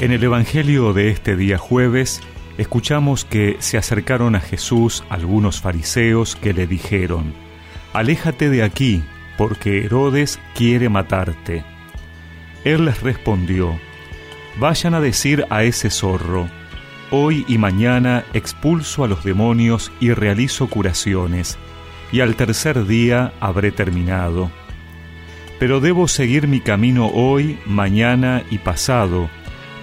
En el Evangelio de este día jueves, escuchamos que se acercaron a Jesús algunos fariseos que le dijeron, Aléjate de aquí, porque Herodes quiere matarte. Él les respondió, Vayan a decir a ese zorro, Hoy y mañana expulso a los demonios y realizo curaciones, y al tercer día habré terminado. Pero debo seguir mi camino hoy, mañana y pasado,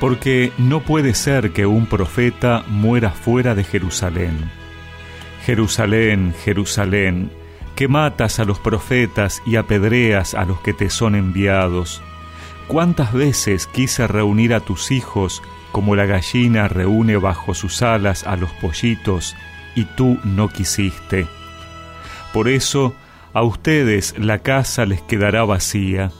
porque no puede ser que un profeta muera fuera de Jerusalén. Jerusalén, Jerusalén, que matas a los profetas y apedreas a los que te son enviados. ¿Cuántas veces quise reunir a tus hijos como la gallina reúne bajo sus alas a los pollitos y tú no quisiste? Por eso a ustedes la casa les quedará vacía.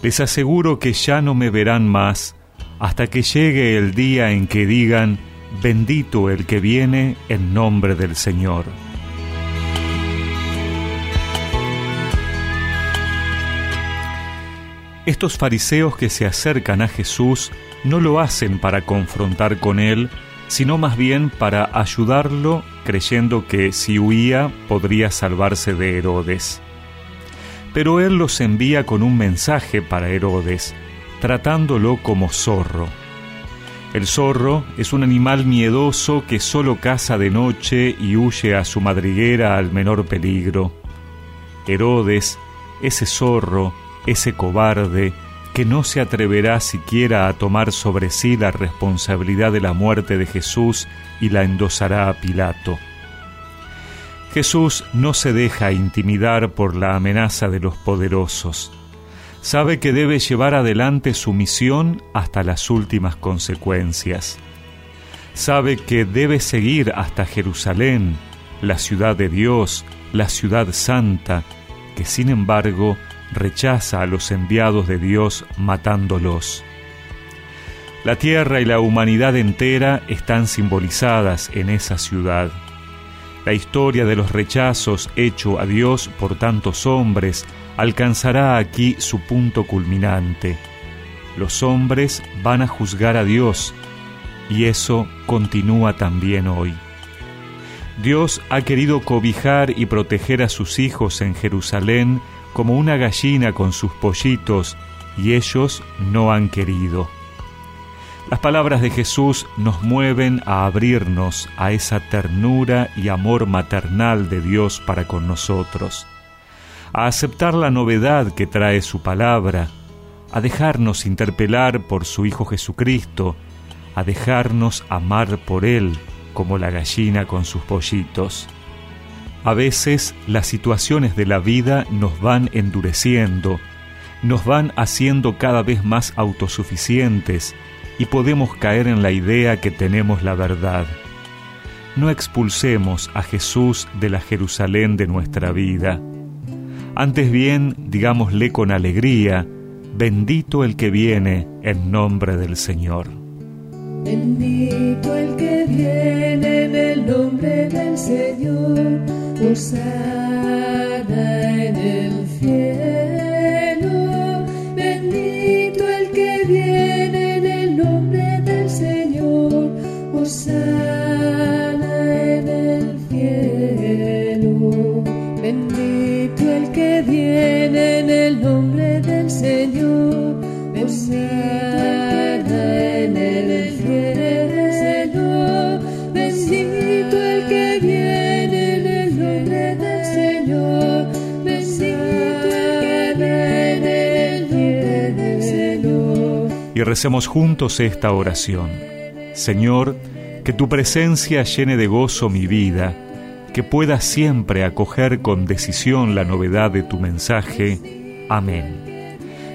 Les aseguro que ya no me verán más, hasta que llegue el día en que digan, bendito el que viene en nombre del Señor. Estos fariseos que se acercan a Jesús no lo hacen para confrontar con él, sino más bien para ayudarlo creyendo que si huía podría salvarse de Herodes. Pero él los envía con un mensaje para Herodes, tratándolo como zorro. El zorro es un animal miedoso que solo caza de noche y huye a su madriguera al menor peligro. Herodes, ese zorro, ese cobarde, que no se atreverá siquiera a tomar sobre sí la responsabilidad de la muerte de Jesús y la endosará a Pilato. Jesús no se deja intimidar por la amenaza de los poderosos sabe que debe llevar adelante su misión hasta las últimas consecuencias. Sabe que debe seguir hasta Jerusalén, la ciudad de Dios, la ciudad santa, que sin embargo rechaza a los enviados de Dios matándolos. La tierra y la humanidad entera están simbolizadas en esa ciudad. La historia de los rechazos hecho a Dios por tantos hombres alcanzará aquí su punto culminante. Los hombres van a juzgar a Dios y eso continúa también hoy. Dios ha querido cobijar y proteger a sus hijos en Jerusalén como una gallina con sus pollitos y ellos no han querido. Las palabras de Jesús nos mueven a abrirnos a esa ternura y amor maternal de Dios para con nosotros a aceptar la novedad que trae su palabra, a dejarnos interpelar por su Hijo Jesucristo, a dejarnos amar por Él como la gallina con sus pollitos. A veces las situaciones de la vida nos van endureciendo, nos van haciendo cada vez más autosuficientes y podemos caer en la idea que tenemos la verdad. No expulsemos a Jesús de la Jerusalén de nuestra vida antes bien, digámosle con alegría, bendito el que viene en nombre del Señor. Bendito el que viene en el nombre del Señor, Bendito en el que viene del. Bendito. Y recemos juntos esta oración. Señor, que tu presencia llene de gozo mi vida que pueda siempre acoger con decisión la novedad de tu mensaje. Amén.